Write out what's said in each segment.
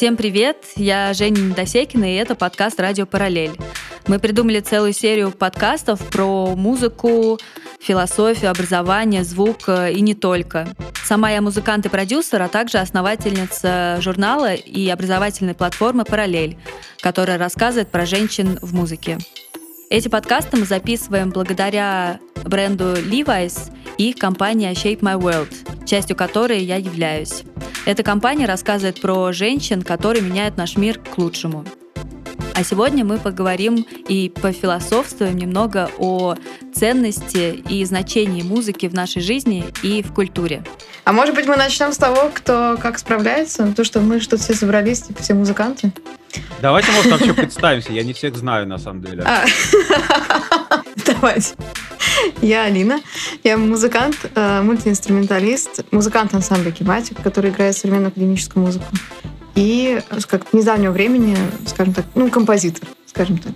Всем привет! Я Женя Недосекина, и это подкаст «Радио Параллель». Мы придумали целую серию подкастов про музыку, философию, образование, звук э, и не только. Сама я музыкант и продюсер, а также основательница журнала и образовательной платформы «Параллель», которая рассказывает про женщин в музыке. Эти подкасты мы записываем благодаря бренду Levi's и компании Shape My World, частью которой я являюсь. Эта компания рассказывает про женщин, которые меняют наш мир к лучшему. А сегодня мы поговорим и пофилософствуем немного о ценности и значении музыки в нашей жизни и в культуре. А может быть, мы начнем с того, кто как справляется? То, что мы что все собрались, типа все музыканты. Давайте, может, вообще представимся. Я не всех знаю, на самом деле. А. Давайте. Я Алина. Я музыкант, э, мультиинструменталист, музыкант ансамбля Кематик, который играет современную академическую музыку. И, как с недавнего времени, скажем так, ну, композитор, скажем так.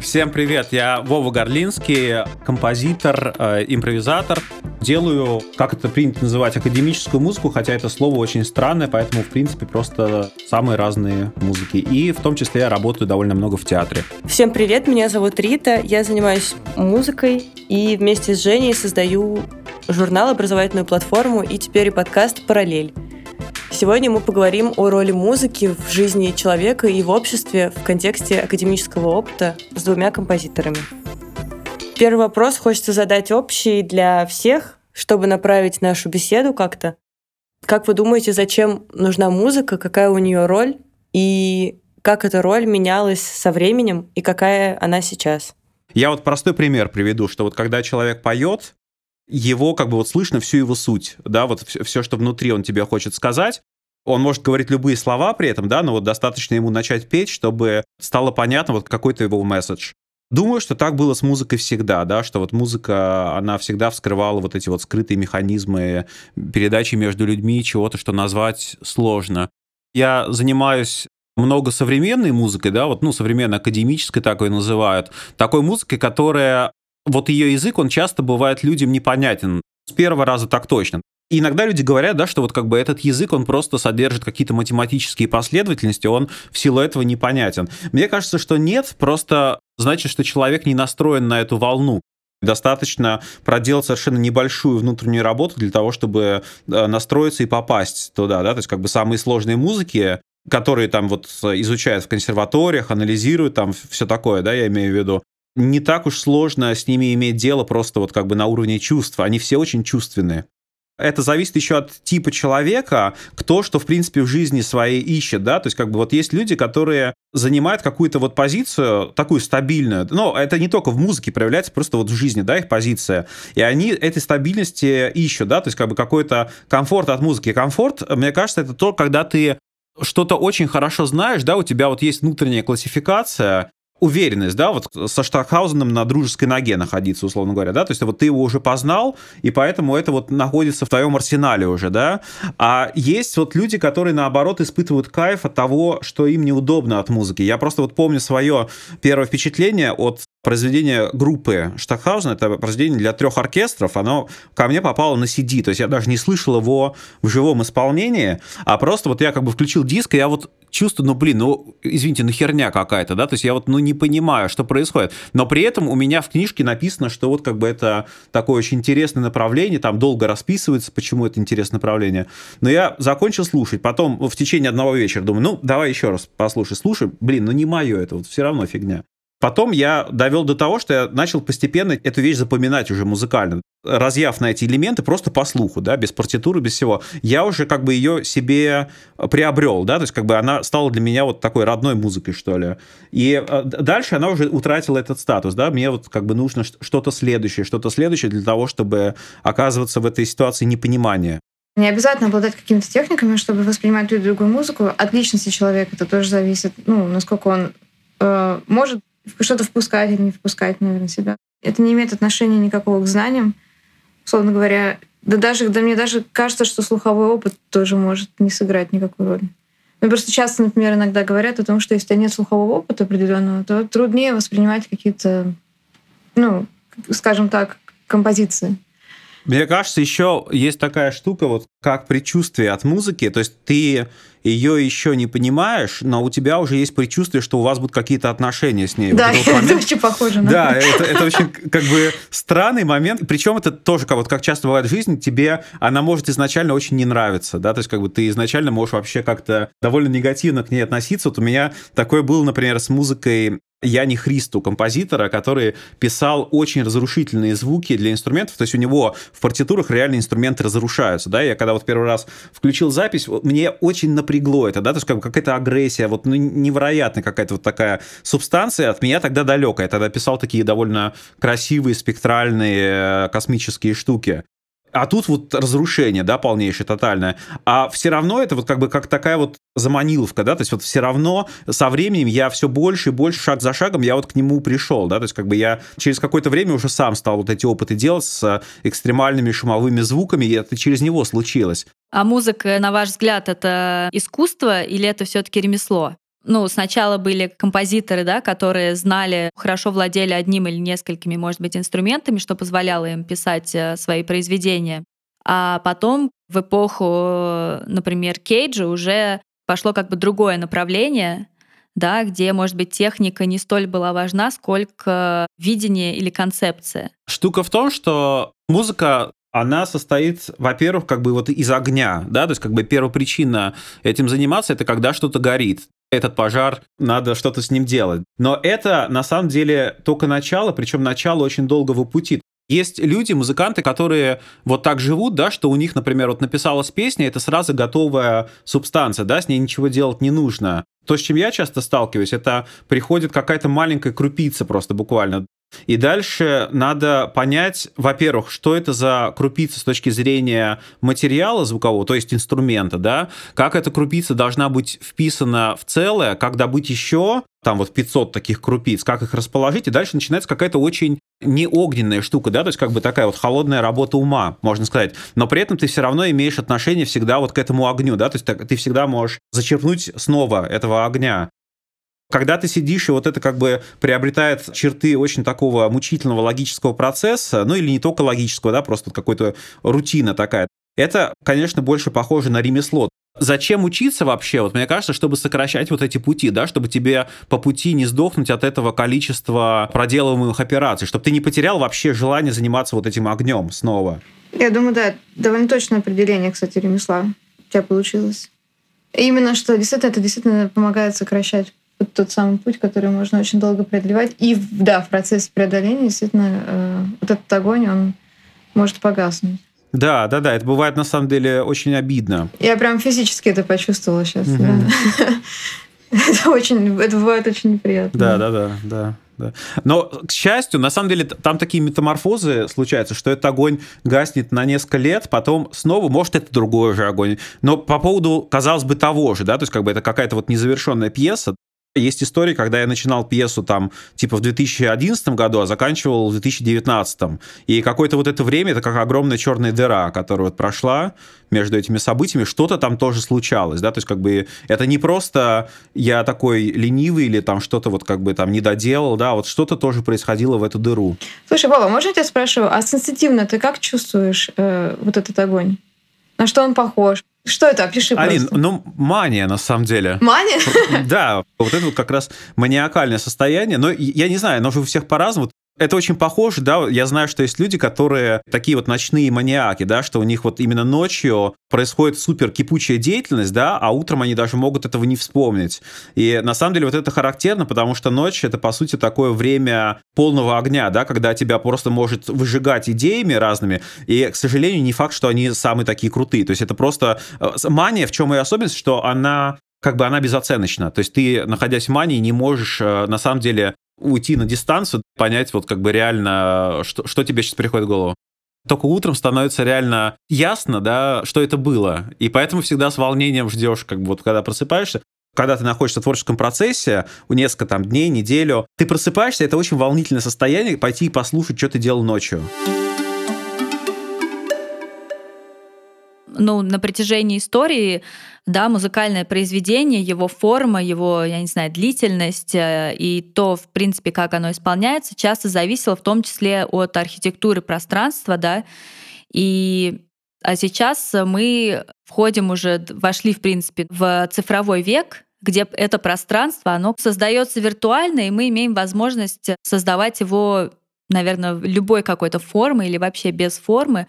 Всем привет, я Вова Горлинский, композитор, э, импровизатор. Делаю, как это принято называть, академическую музыку, хотя это слово очень странное, поэтому, в принципе, просто самые разные музыки. И в том числе я работаю довольно много в театре. Всем привет, меня зовут Рита, я занимаюсь музыкой и вместе с Женей создаю журнал, образовательную платформу и теперь и подкаст «Параллель». Сегодня мы поговорим о роли музыки в жизни человека и в обществе в контексте академического опыта с двумя композиторами. Первый вопрос хочется задать общий для всех, чтобы направить нашу беседу как-то. Как вы думаете, зачем нужна музыка, какая у нее роль и как эта роль менялась со временем и какая она сейчас? Я вот простой пример приведу, что вот когда человек поет, его как бы вот слышно всю его суть, да, вот все, все, что внутри он тебе хочет сказать. Он может говорить любые слова при этом, да, но вот достаточно ему начать петь, чтобы стало понятно вот какой-то его месседж. Думаю, что так было с музыкой всегда, да, что вот музыка, она всегда вскрывала вот эти вот скрытые механизмы передачи между людьми, чего-то, что назвать сложно. Я занимаюсь много современной музыкой, да, вот, ну, современной академической такой называют, такой музыкой, которая вот ее язык, он часто бывает людям непонятен. С первого раза так точно. Иногда люди говорят, да, что вот как бы этот язык, он просто содержит какие-то математические последовательности, он в силу этого непонятен. Мне кажется, что нет, просто значит, что человек не настроен на эту волну. Достаточно проделать совершенно небольшую внутреннюю работу для того, чтобы э, настроиться и попасть туда, да, то есть как бы самые сложные музыки, которые там вот изучают в консерваториях, анализируют там все такое, да, я имею в виду, не так уж сложно с ними иметь дело просто вот как бы на уровне чувств. Они все очень чувственные. Это зависит еще от типа человека, кто что, в принципе, в жизни своей ищет, да, то есть как бы вот есть люди, которые занимают какую-то вот позицию, такую стабильную, но это не только в музыке проявляется, просто вот в жизни, да, их позиция, и они этой стабильности ищут, да, то есть как бы какой-то комфорт от музыки. Комфорт, мне кажется, это то, когда ты что-то очень хорошо знаешь, да, у тебя вот есть внутренняя классификация, уверенность, да, вот со Штахаузеном на дружеской ноге находиться, условно говоря, да, то есть вот ты его уже познал, и поэтому это вот находится в твоем арсенале уже, да, а есть вот люди, которые, наоборот, испытывают кайф от того, что им неудобно от музыки. Я просто вот помню свое первое впечатление от произведение группы Штахаузен, это произведение для трех оркестров, оно ко мне попало на CD, то есть я даже не слышал его в живом исполнении, а просто вот я как бы включил диск, и я вот чувствую, ну, блин, ну, извините, ну, херня какая-то, да, то есть я вот, ну, не понимаю, что происходит, но при этом у меня в книжке написано, что вот как бы это такое очень интересное направление, там долго расписывается, почему это интересное направление, но я закончил слушать, потом в течение одного вечера думаю, ну, давай еще раз послушай, слушай, блин, ну, не мое это, вот все равно фигня. Потом я довел до того, что я начал постепенно эту вещь запоминать уже музыкально. Разъяв на эти элементы просто по слуху, да, без партитуры, без всего. Я уже как бы ее себе приобрел, да, то есть как бы она стала для меня вот такой родной музыкой, что ли. И э, дальше она уже утратила этот статус, да, мне вот как бы нужно что-то следующее, что-то следующее для того, чтобы оказываться в этой ситуации непонимания. Не обязательно обладать какими-то техниками, чтобы воспринимать ту или другую музыку. От личности человека это тоже зависит, ну, насколько он э, может что-то впускать или не впускать, наверное, себя. Это не имеет отношения никакого к знаниям. Условно говоря, да даже, да мне даже кажется, что слуховой опыт тоже может не сыграть никакой роли. Ну, просто часто, например, иногда говорят о том, что если у тебя нет слухового опыта определенного, то труднее воспринимать какие-то, ну, скажем так, композиции. Мне кажется, еще есть такая штука, вот как предчувствие от музыки. То есть ты ее еще не понимаешь, но у тебя уже есть предчувствие, что у вас будут какие-то отношения с ней. Да, вот это момент... очень похоже на Да, это, это очень как бы странный момент. Причем это тоже, как, вот, как часто бывает в жизни, тебе она может изначально очень не нравиться, да, то есть как бы ты изначально можешь вообще как-то довольно негативно к ней относиться. Вот у меня такое было, например, с музыкой Яни Христу, композитора, который писал очень разрушительные звуки для инструментов, то есть у него в партитурах реально инструменты разрушаются, да, я когда вот первый раз включил запись, мне очень напрягло это, да, то есть как какая-то агрессия, вот ну, невероятная какая-то вот такая субстанция от меня тогда далекая, я тогда писал такие довольно красивые спектральные э, космические штуки. А тут вот разрушение, да, полнейшее, тотальное. А все равно это вот как бы как такая вот заманиловка, да, то есть вот все равно со временем я все больше и больше, шаг за шагом, я вот к нему пришел, да, то есть как бы я через какое-то время уже сам стал вот эти опыты делать с экстремальными шумовыми звуками, и это через него случилось. А музыка, на ваш взгляд, это искусство или это все-таки ремесло? Ну, сначала были композиторы, да, которые знали, хорошо владели одним или несколькими, может быть, инструментами, что позволяло им писать э, свои произведения. А потом в эпоху, например, Кейджа уже пошло как бы другое направление, да, где, может быть, техника не столь была важна, сколько видение или концепция. Штука в том, что музыка она состоит, во-первых, как бы вот из огня, да, то есть как бы первопричина этим заниматься, это когда что-то горит этот пожар, надо что-то с ним делать. Но это на самом деле только начало, причем начало очень долгого пути. Есть люди, музыканты, которые вот так живут, да, что у них, например, вот написалась песня, это сразу готовая субстанция, да, с ней ничего делать не нужно. То, с чем я часто сталкиваюсь, это приходит какая-то маленькая крупица просто буквально. И дальше надо понять, во-первых, что это за крупица с точки зрения материала звукового, то есть инструмента, да, как эта крупица должна быть вписана в целое, как добыть еще, там вот 500 таких крупиц, как их расположить, и дальше начинается какая-то очень не огненная штука, да, то есть как бы такая вот холодная работа ума, можно сказать, но при этом ты все равно имеешь отношение всегда вот к этому огню, да, то есть ты всегда можешь зачерпнуть снова этого огня. Когда ты сидишь, и вот это как бы приобретает черты очень такого мучительного логического процесса, ну или не только логического, да, просто какой-то рутина такая, это, конечно, больше похоже на ремесло. Зачем учиться вообще? Вот мне кажется, чтобы сокращать вот эти пути, да, чтобы тебе по пути не сдохнуть от этого количества проделываемых операций, чтобы ты не потерял вообще желание заниматься вот этим огнем снова. Я думаю, да, довольно точное определение, кстати, ремесла у тебя получилось. именно что действительно это действительно помогает сокращать тот самый путь, который можно очень долго преодолевать. И да, в процессе преодоления действительно э, вот этот огонь, он может погаснуть. Да, да, да, это бывает на самом деле очень обидно. Я прям физически это почувствовала сейчас. Угу. Да. Это очень, это бывает очень неприятно. Да, да, да, да. Да. Но, к счастью, на самом деле, там такие метаморфозы случаются, что этот огонь гаснет на несколько лет, потом снова, может, это другой же огонь. Но по поводу, казалось бы, того же, да, то есть как бы это какая-то вот незавершенная пьеса, есть истории, когда я начинал пьесу там типа в 2011 году, а заканчивал в 2019. И какое-то вот это время, это как огромная черная дыра, которая вот прошла между этими событиями, что-то там тоже случалось, да, то есть как бы это не просто я такой ленивый или там что-то вот как бы там не доделал, да, вот что-то тоже происходило в эту дыру. Слушай, Вова, можно я тебя спрашиваю, а сенситивно ты как чувствуешь э, вот этот огонь? На что он похож? Что это? Опиши Алин, просто. ну, мания, на самом деле. Мания? Да, вот это вот как раз маниакальное состояние. Но я не знаю, оно же у всех по-разному это очень похоже, да, я знаю, что есть люди, которые такие вот ночные маниаки, да, что у них вот именно ночью происходит супер кипучая деятельность, да, а утром они даже могут этого не вспомнить. И на самом деле вот это характерно, потому что ночь — это, по сути, такое время полного огня, да, когда тебя просто может выжигать идеями разными, и, к сожалению, не факт, что они самые такие крутые. То есть это просто э, мания, в чем ее особенность, что она как бы она безоценочна. То есть ты, находясь в мании, не можешь э, на самом деле уйти на дистанцию, понять вот как бы реально, что, что тебе сейчас приходит в голову. Только утром становится реально ясно, да, что это было. И поэтому всегда с волнением ждешь, как бы вот когда просыпаешься, когда ты находишься в творческом процессе, у несколько там дней, неделю, ты просыпаешься, это очень волнительное состояние, пойти и послушать, что ты делал ночью. Ну, на протяжении истории, да, музыкальное произведение, его форма, его, я не знаю, длительность э, и то, в принципе, как оно исполняется, часто зависело в том числе от архитектуры пространства, да, и а сейчас мы входим уже, вошли, в принципе, в цифровой век, где это пространство, оно создается виртуально, и мы имеем возможность создавать его, наверное, любой какой-то формы или вообще без формы.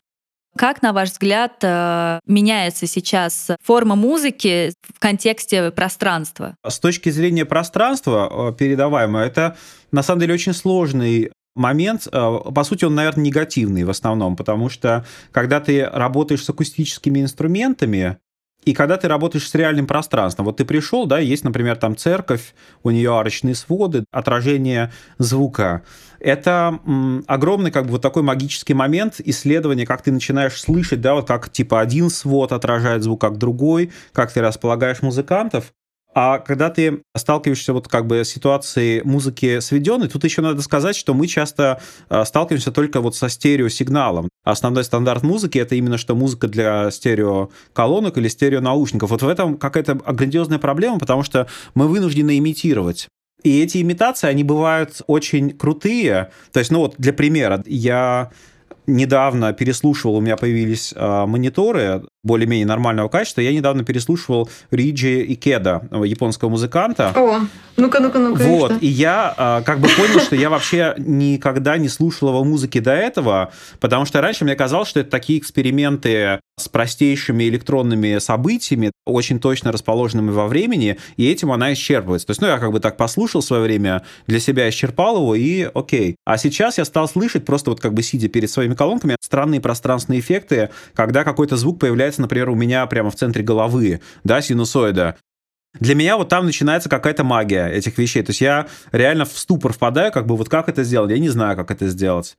Как, на ваш взгляд, э, меняется сейчас форма музыки в контексте пространства? С точки зрения пространства э, передаваемого, это на самом деле очень сложный момент, э, по сути, он, наверное, негативный в основном, потому что когда ты работаешь с акустическими инструментами, и когда ты работаешь с реальным пространством, вот ты пришел, да, есть, например, там церковь, у нее арочные своды, отражение звука. Это м, огромный как бы вот такой магический момент исследования, как ты начинаешь слышать, да, вот как типа один свод отражает звук, как другой, как ты располагаешь музыкантов. А когда ты сталкиваешься вот как бы с ситуацией музыки сведенной, тут еще надо сказать, что мы часто а, сталкиваемся только вот со стереосигналом. Основной стандарт музыки — это именно что музыка для стереоколонок или стереонаушников. Вот в этом какая-то грандиозная проблема, потому что мы вынуждены имитировать. И эти имитации, они бывают очень крутые. То есть, ну вот для примера, я недавно переслушивал, у меня появились э, мониторы более-менее нормального качества. Я недавно переслушивал Риджи Икеда, японского музыканта. О, ну-ка, ну-ка, ну-ка. Вот, и я э, как бы понял, что я вообще никогда не слушал его музыки до этого, потому что раньше мне казалось, что это такие эксперименты с простейшими электронными событиями, очень точно расположенными во времени, и этим она исчерпывается. То есть, ну, я как бы так послушал в свое время, для себя исчерпал его, и окей. А сейчас я стал слышать, просто вот как бы сидя перед своими колонками, странные пространственные эффекты, когда какой-то звук появляется, например, у меня прямо в центре головы, да, синусоида. Для меня вот там начинается какая-то магия этих вещей. То есть я реально в ступор впадаю, как бы вот как это сделать, я не знаю, как это сделать.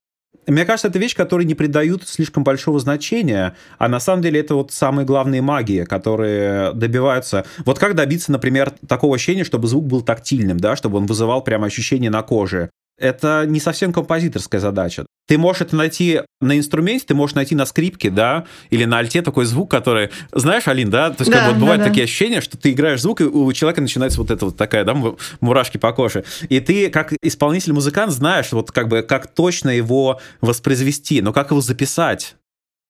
Мне кажется, это вещь, которой не придают слишком большого значения, а на самом деле это вот самые главные магии, которые добиваются... Вот как добиться, например, такого ощущения, чтобы звук был тактильным, да, чтобы он вызывал прямо ощущение на коже это не совсем композиторская задача. Ты можешь это найти на инструменте, ты можешь найти на скрипке, да, или на альте такой звук, который... Знаешь, Алин, да? То есть да, как вот бывают да, такие ощущения, что ты играешь звук, и у человека начинается вот это вот такая, да, мурашки по коже. И ты, как исполнитель-музыкант, знаешь, вот как бы, как точно его воспроизвести, но как его записать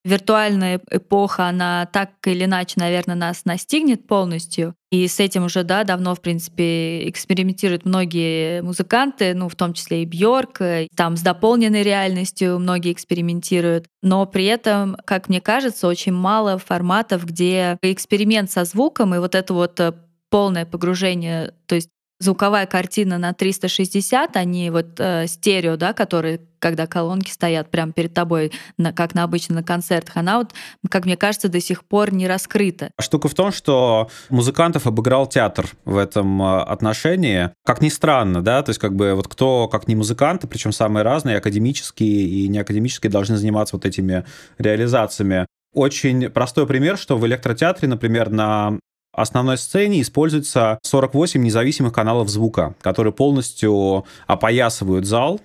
виртуальная эпоха, она так или иначе, наверное, нас настигнет полностью. И с этим уже, да, давно, в принципе, экспериментируют многие музыканты, ну, в том числе и Бьорк, там с дополненной реальностью многие экспериментируют. Но при этом, как мне кажется, очень мало форматов, где эксперимент со звуком и вот это вот э, полное погружение, то есть звуковая картина на 360, а не вот э, стерео, да, которые, когда колонки стоят прямо перед тобой, на, как на обычно на концертах, она вот, как мне кажется, до сих пор не раскрыта. Штука в том, что музыкантов обыграл театр в этом э, отношении. Как ни странно, да, то есть как бы вот кто, как не музыканты, причем самые разные, академические и неакадемические, должны заниматься вот этими реализациями. Очень простой пример, что в электротеатре, например, на основной сцене используется 48 независимых каналов звука, которые полностью опоясывают зал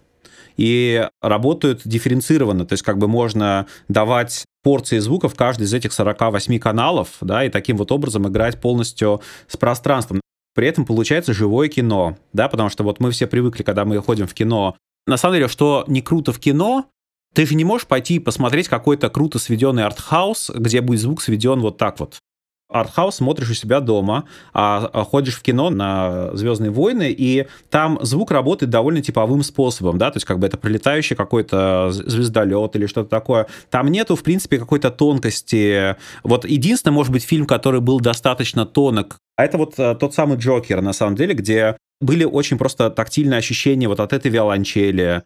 и работают дифференцированно. То есть как бы можно давать порции звука в каждый из этих 48 каналов, да, и таким вот образом играть полностью с пространством. При этом получается живое кино, да, потому что вот мы все привыкли, когда мы ходим в кино. На самом деле, что не круто в кино, ты же не можешь пойти посмотреть какой-то круто сведенный артхаус, где будет звук сведен вот так вот артхаус смотришь у себя дома, а, а ходишь в кино на «Звездные войны», и там звук работает довольно типовым способом, да, то есть как бы это прилетающий какой-то звездолет или что-то такое. Там нету, в принципе, какой-то тонкости. Вот единственное, может быть, фильм, который был достаточно тонок, а это вот э, тот самый «Джокер», на самом деле, где были очень просто тактильные ощущения вот от этой виолончели,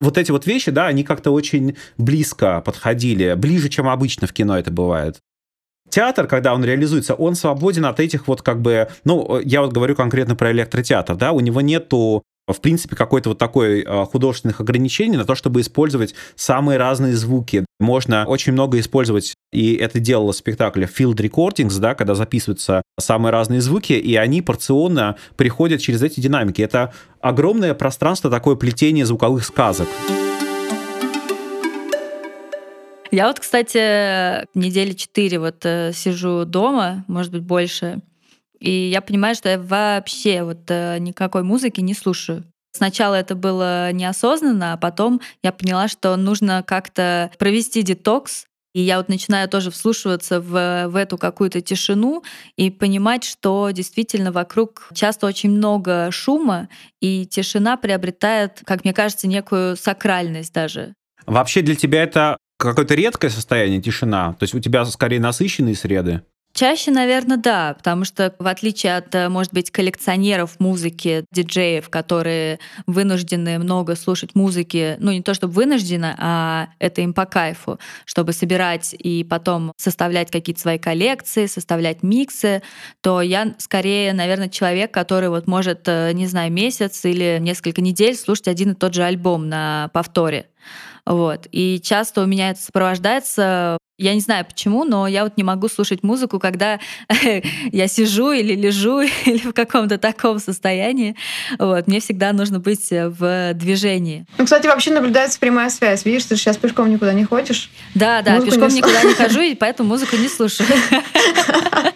вот эти вот вещи, да, они как-то очень близко подходили, ближе, чем обычно в кино это бывает театр, когда он реализуется, он свободен от этих вот как бы, ну, я вот говорю конкретно про электротеатр, да, у него нету в принципе, какой-то вот такой а, художественных ограничений на то, чтобы использовать самые разные звуки. Можно очень много использовать, и это делало спектакль field recordings, да, когда записываются самые разные звуки, и они порционно приходят через эти динамики. Это огромное пространство, такое плетение звуковых сказок. Я вот, кстати, недели четыре вот э, сижу дома, может быть, больше, и я понимаю, что я вообще вот э, никакой музыки не слушаю. Сначала это было неосознанно, а потом я поняла, что нужно как-то провести детокс, и я вот начинаю тоже вслушиваться в, в эту какую-то тишину и понимать, что действительно вокруг часто очень много шума, и тишина приобретает, как мне кажется, некую сакральность даже. Вообще для тебя это какое-то редкое состояние, тишина? То есть у тебя скорее насыщенные среды? Чаще, наверное, да, потому что в отличие от, э, может быть, коллекционеров музыки, диджеев, которые вынуждены много слушать музыки, ну не то чтобы вынуждены, а это им по кайфу, чтобы собирать и потом составлять какие-то свои коллекции, составлять миксы, то я скорее, наверное, человек, который вот может, э, не знаю, месяц или несколько недель слушать один и тот же альбом на повторе. Вот. И часто у меня это сопровождается я не знаю почему, но я вот не могу слушать музыку, когда я сижу или лежу или в каком-то таком состоянии. Вот. Мне всегда нужно быть в движении. Ну, кстати, вообще наблюдается прямая связь. Видишь, ты сейчас пешком никуда не ходишь. Да, да, музыку пешком не... никуда не хожу, и поэтому музыку не слушаю.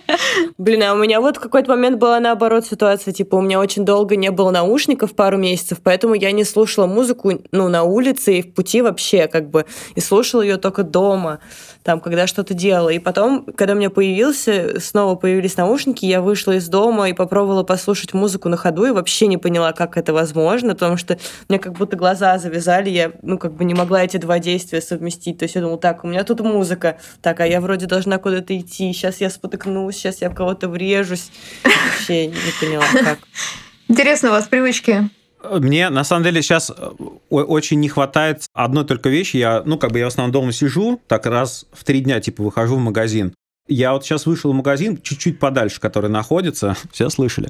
Блин, а у меня вот в какой-то момент была наоборот ситуация, типа у меня очень долго не было наушников, пару месяцев, поэтому я не слушала музыку, ну, на улице и в пути вообще, как бы, и слушала ее только дома, там, когда что-то делала. И потом, когда у меня появился, снова появились наушники, я вышла из дома и попробовала послушать музыку на ходу, и вообще не поняла, как это возможно, потому что мне как будто глаза завязали, я, ну, как бы не могла эти два действия совместить. То есть я думала, так, у меня тут музыка, так, а я вроде должна куда-то идти, сейчас я спотыкнусь, сейчас я в кого-то врежусь. Вообще не поняла, как. Интересно, у вас привычки мне, на самом деле, сейчас э, очень не хватает одной только вещи. Я, ну, как бы я в основном дома сижу, так раз в три дня, типа, выхожу в магазин. Я вот сейчас вышел в магазин, чуть-чуть подальше, который находится. Все слышали?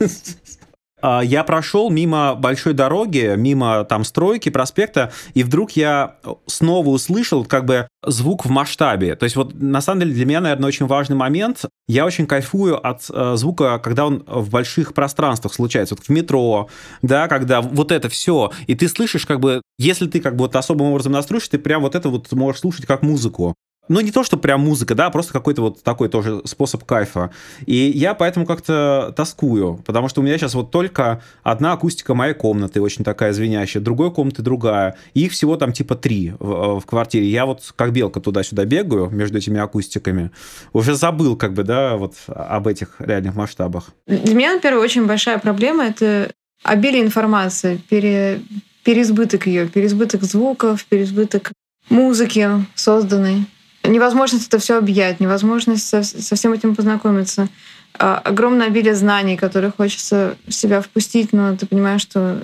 А, я прошел мимо большой дороги, мимо там стройки, проспекта, и вдруг я снова услышал как бы звук в масштабе. То есть вот на самом деле для меня, наверное, очень важный момент. Я очень кайфую от э, звука, когда он в больших пространствах случается. Вот в метро, да, когда вот это все. И ты слышишь как бы, если ты как бы вот особым образом настроишь, ты прям вот это вот можешь слушать как музыку ну, не то, что прям музыка, да, а просто какой-то вот такой тоже способ кайфа. И я поэтому как-то тоскую, потому что у меня сейчас вот только одна акустика моей комнаты, очень такая звенящая, другой комнаты другая. И их всего там типа три в, в квартире. Я вот как белка туда-сюда бегаю между этими акустиками. Уже забыл как бы, да, вот об этих реальных масштабах. Для меня, например, очень большая проблема — это обилие информации, пере, переизбыток ее, переизбыток звуков, переизбыток музыки созданной невозможность это все объять, невозможность со, со всем этим познакомиться. А, огромное обилие знаний, которые хочется в себя впустить, но ты понимаешь, что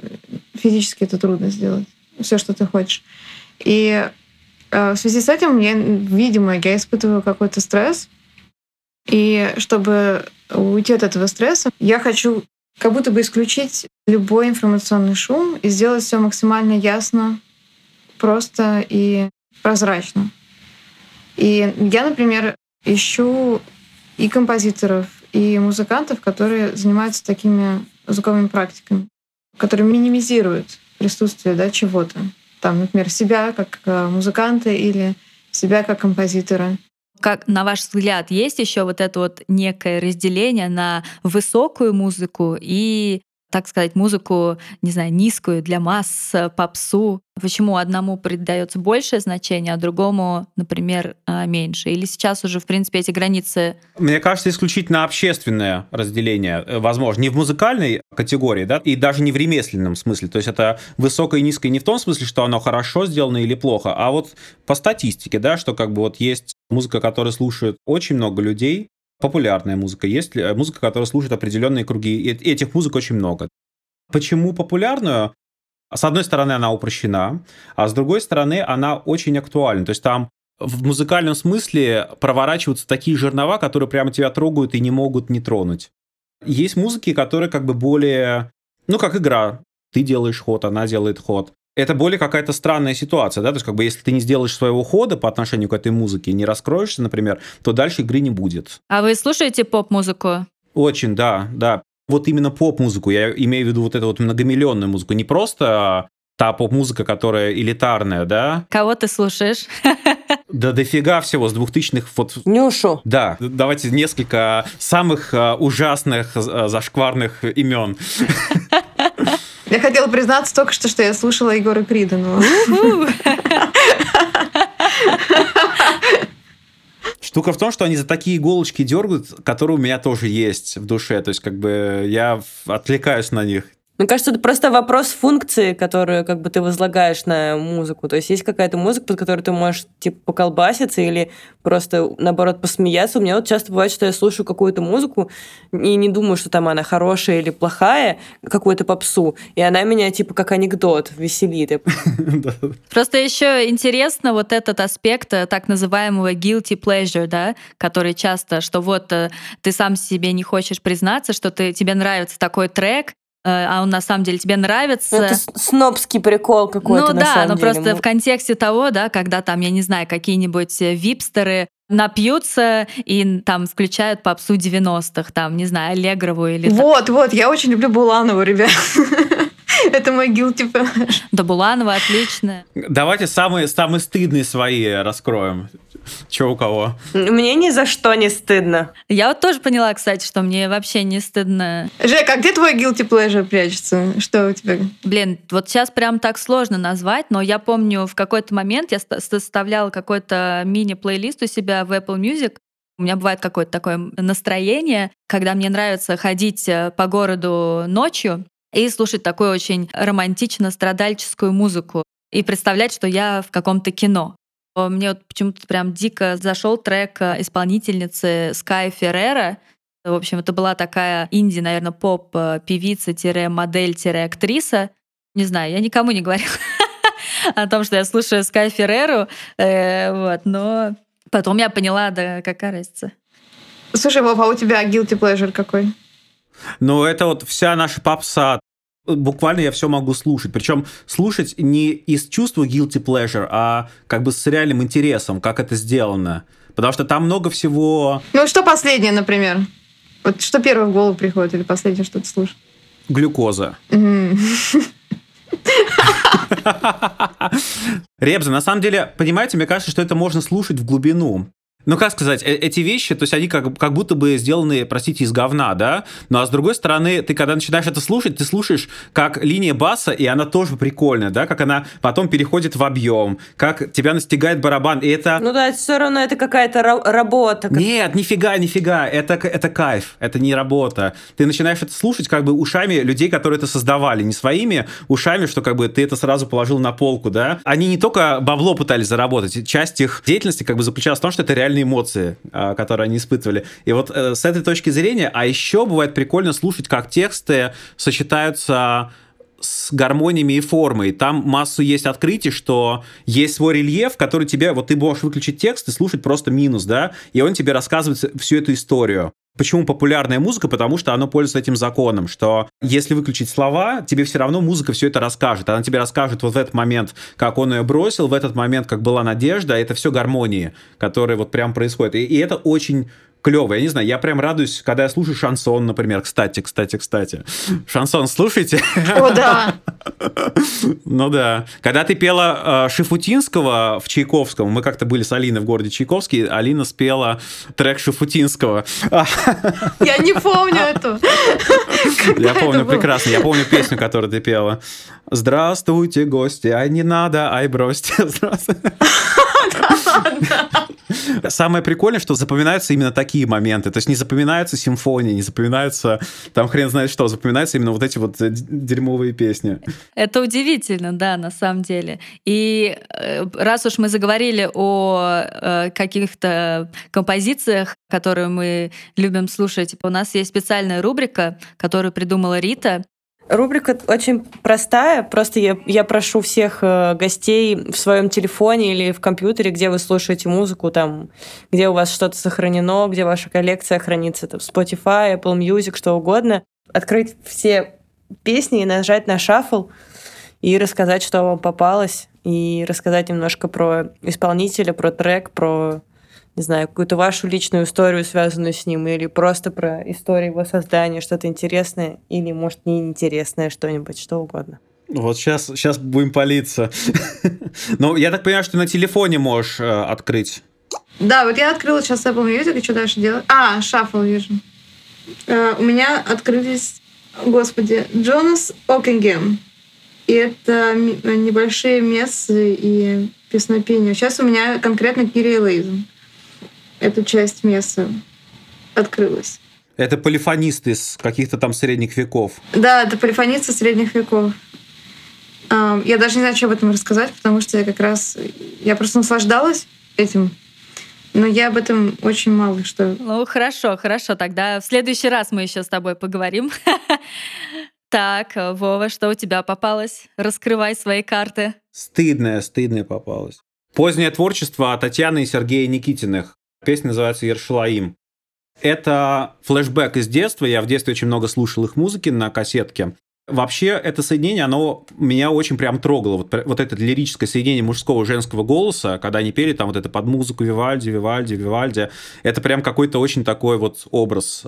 физически это трудно сделать. Все, что ты хочешь. И а, в связи с этим, я, видимо, я испытываю какой-то стресс. И чтобы уйти от этого стресса, я хочу как будто бы исключить любой информационный шум и сделать все максимально ясно, просто и прозрачно. И я, например, ищу и композиторов, и музыкантов, которые занимаются такими звуковыми практиками, которые минимизируют присутствие да, чего-то. Там, например, себя как э, музыканта или себя как композитора. Как, на ваш взгляд, есть еще вот это вот некое разделение на высокую музыку и так сказать, музыку, не знаю, низкую для масс, э, попсу. Почему одному придается большее значение, а другому, например, э, меньше? Или сейчас уже, в принципе, эти границы... Мне кажется, исключительно общественное разделение э, возможно. Не в музыкальной категории, да, и даже не в ремесленном смысле. То есть это высокое и низкое не в том смысле, что оно хорошо сделано или плохо, а вот по статистике, да, что как бы вот есть музыка, которую слушают очень много людей, популярная музыка, есть музыка, которая слушает определенные круги. И этих музык очень много. Почему популярную? С одной стороны, она упрощена, а с другой стороны, она очень актуальна. То есть там в музыкальном смысле проворачиваются такие жернова, которые прямо тебя трогают и не могут не тронуть. Есть музыки, которые как бы более, ну, как игра. Ты делаешь ход, она делает ход это более какая-то странная ситуация, да, то есть как бы если ты не сделаешь своего хода по отношению к этой музыке, не раскроешься, например, то дальше игры не будет. А вы слушаете поп-музыку? Очень, да, да. Вот именно поп-музыку, я имею в виду вот эту вот многомиллионную музыку, не просто та поп-музыка, которая элитарная, да. Кого ты слушаешь? Да дофига всего с двухтысячных вот... Нюшу. Да, давайте несколько самых а, ужасных, а, зашкварных имен. Я хотела признаться только что, что я слушала Егора Крида. Но... Штука в том, что они за такие иголочки дергают, которые у меня тоже есть в душе. То есть, как бы я отвлекаюсь на них. Мне кажется, это просто вопрос функции, которую как бы ты возлагаешь на музыку. То есть есть какая-то музыка, под которой ты можешь типа поколбаситься или просто наоборот посмеяться. У меня вот часто бывает, что я слушаю какую-то музыку и не думаю, что там она хорошая или плохая, какую-то попсу, и она меня типа как анекдот веселит. Просто еще интересно вот этот аспект э, так называемого guilty pleasure, да, который часто, что вот э, ты сам себе не хочешь признаться, что ты, тебе нравится такой трек, а он на самом деле тебе нравится. Это снобский прикол какой-то. Ну да, но просто в контексте того, да, когда там, я не знаю, какие-нибудь э, випстеры напьются и там включают попсу 90-х, там, не знаю, Аллегрову или... Вот, вот, я очень люблю Буланову, ребят. Это мой guilty pleasure. Да Буланова отлично. Давайте самые, самые стыдные свои раскроем. Че у кого? Мне ни за что не стыдно. Я вот тоже поняла, кстати, что мне вообще не стыдно. Жек, а где твой guilty pleasure прячется? Что у тебя? Блин, вот сейчас прям так сложно назвать, но я помню, в какой-то момент я составляла какой-то мини-плейлист у себя в Apple Music, у меня бывает какое-то такое настроение, когда мне нравится ходить э, по городу ночью и слушать такую очень романтично-страдальческую музыку и представлять, что я в каком-то кино. Мне вот почему-то прям дико зашел трек э, исполнительницы Sky Ferrera. В общем, это была такая инди, наверное, поп-певица-модель-актриса. Не знаю, я никому не говорила о том, что я слушаю Sky Ferrero, э, вот, но потом я поняла, да какая разница. Слушай, Вов, а у тебя guilty pleasure какой? Ну, это вот вся наша попса буквально я все могу слушать. Причем слушать не из чувства guilty pleasure, а как бы с реальным интересом, как это сделано. Потому что там много всего... Ну, что последнее, например? Вот что первое в голову приходит или последнее, что ты слушаешь? Глюкоза. Ребза, на самом деле, понимаете, мне кажется, что это можно слушать в глубину. Ну, как сказать, э, эти вещи, то есть они как, как будто бы сделаны, простите, из говна, да? Ну, а с другой стороны, ты когда начинаешь это слушать, ты слушаешь, как линия баса, и она тоже прикольная, да? Как она потом переходит в объем, как тебя настигает барабан, и это... Ну да, все равно это какая-то работа. Нет, нифига, нифига, это, это кайф, это не работа. Ты начинаешь это слушать как бы ушами людей, которые это создавали, не своими ушами, что как бы ты это сразу положил на полку, да? Они не только бабло пытались заработать, часть их деятельности как бы заключалась в том, что это реально реальные эмоции, а, которые они испытывали. И вот э, с этой точки зрения, а еще бывает прикольно слушать, как тексты сочетаются с гармониями и формой. Там массу есть открытий, что есть свой рельеф, который тебе, вот ты можешь выключить текст и слушать просто минус, да, и он тебе рассказывает всю эту историю. Почему популярная музыка? Потому что она пользуется этим законом, что если выключить слова, тебе все равно музыка все это расскажет. Она тебе расскажет вот в этот момент, как он ее бросил, в этот момент, как была надежда. Это все гармонии, которые вот прям происходят. И, и это очень клево. Я не знаю, я прям радуюсь, когда я слушаю шансон, например. Кстати, кстати, кстати. Шансон слушайте? О, да. Ну да. Когда ты пела э, Шифутинского в Чайковском, мы как-то были с Алиной в городе Чайковский, Алина спела трек Шифутинского. Я не помню эту. Я помню прекрасно. Я помню песню, которую ты пела. Здравствуйте, гости, ай не надо, ай бросьте. Здравствуйте. Самое прикольное, что запоминаются именно такие моменты. То есть не запоминаются симфонии, не запоминаются там хрен знает что, запоминаются именно вот эти вот э, дерьмовые песни. Это удивительно, да, на самом деле. И э, раз уж мы заговорили о э, каких-то композициях, которые мы любим слушать, у нас есть специальная рубрика, которую придумала Рита. Рубрика очень простая. Просто я, я прошу всех э, гостей в своем телефоне или в компьютере, где вы слушаете музыку, там, где у вас что-то сохранено, где ваша коллекция хранится, там, Spotify, Apple Music, что угодно, открыть все песни и нажать на шаффл и рассказать, что вам попалось, и рассказать немножко про исполнителя, про трек, про не знаю, какую-то вашу личную историю, связанную с ним, или просто про историю его создания, что-то интересное, или, может, неинтересное что-нибудь, что угодно. Вот сейчас, сейчас будем палиться. Ну, я так понимаю, что на телефоне можешь э, открыть. Да, вот я открыла сейчас Apple Music, и что дальше делать? А, Shuffle вижу. Э, у меня открылись, господи, Джонас Окингем. И это небольшие мессы и песнопения. Сейчас у меня конкретно Кирия Лейзен. Эту часть мессы открылась. Это полифонисты из каких-то там средних веков. Да, это полифонисты средних веков. Я даже не знаю, что об этом рассказать, потому что я как раз... Я просто наслаждалась этим. Но я об этом очень мало что... Ну, хорошо, хорошо. Тогда в следующий раз мы еще с тобой поговорим. Так, Вова, что у тебя попалось? Раскрывай свои карты. Стыдное, стыдное попалось. Позднее творчество Татьяны и Сергея Никитиных. Песня называется «Ершалаим». Это флешбэк из детства. Я в детстве очень много слушал их музыки на кассетке. Вообще, это соединение, оно меня очень прям трогало. Вот, вот это лирическое соединение мужского и женского голоса, когда они пели там вот это под музыку Вивальди, Вивальди, Вивальди, это прям какой-то очень такой вот образ.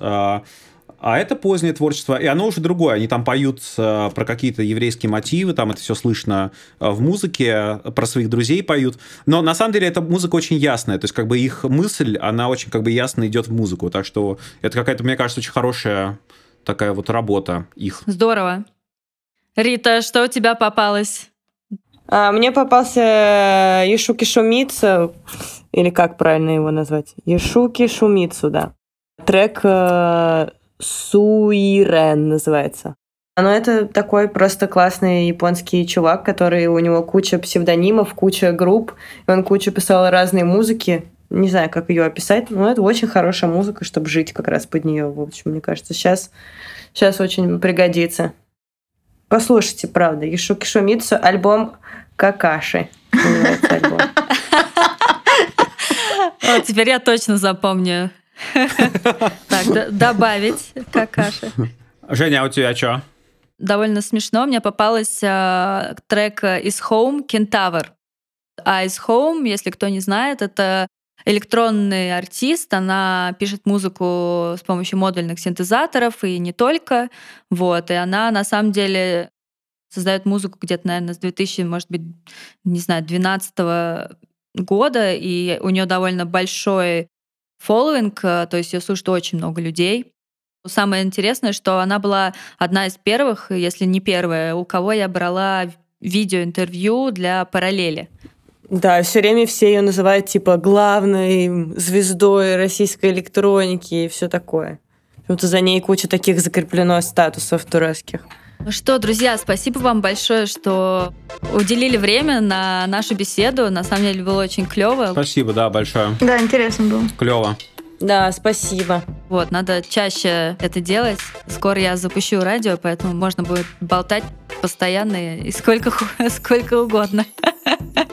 А, это позднее творчество, и оно уже другое. Они там поют э, про какие-то еврейские мотивы, там это все слышно э, в музыке, про своих друзей поют. Но на самом деле эта музыка очень ясная, то есть как бы их мысль, она очень как бы ясно идет в музыку. Так что это какая-то, мне кажется, очень хорошая такая вот работа их. Здорово. Рита, что у тебя попалось? А, мне попался Ешуки Шумицу, или как правильно его назвать? Ешуки Шумицу, да. Трек э, Суирен называется. Но это такой просто классный японский чувак, который у него куча псевдонимов, куча групп, и он кучу писал разные музыки. Не знаю, как ее описать, но это очень хорошая музыка, чтобы жить как раз под нее. В общем, мне кажется, сейчас, сейчас очень пригодится. Послушайте, правда, Ишуки Шумицу, альбом Какаши. Вот теперь я точно запомню. Так, добавить Какаши. Женя, а у тебя что? Довольно смешно. Мне попалась э, трек из Home Kentaur. А из Home, если кто не знает, это электронный артист, она пишет музыку с помощью модульных синтезаторов и не только. Вот, и она на самом деле создает музыку где-то, наверное, с 2000, может быть, не знаю, 12 года, и у нее довольно большой фолловинг, то есть ее слушает очень много людей. Самое интересное, что она была одна из первых, если не первая, у кого я брала видеоинтервью для параллели. Да, все время все ее называют типа главной звездой российской электроники и все такое. Почему-то за ней куча таких закреплено статусов турецких. Ну что, друзья, спасибо вам большое, что уделили время на нашу беседу. На самом деле было очень клево. Спасибо, да, большое. Да, интересно было. Клево. Да, спасибо. Вот, надо чаще это делать. Скоро я запущу радио, поэтому можно будет болтать постоянно и сколько, сколько угодно.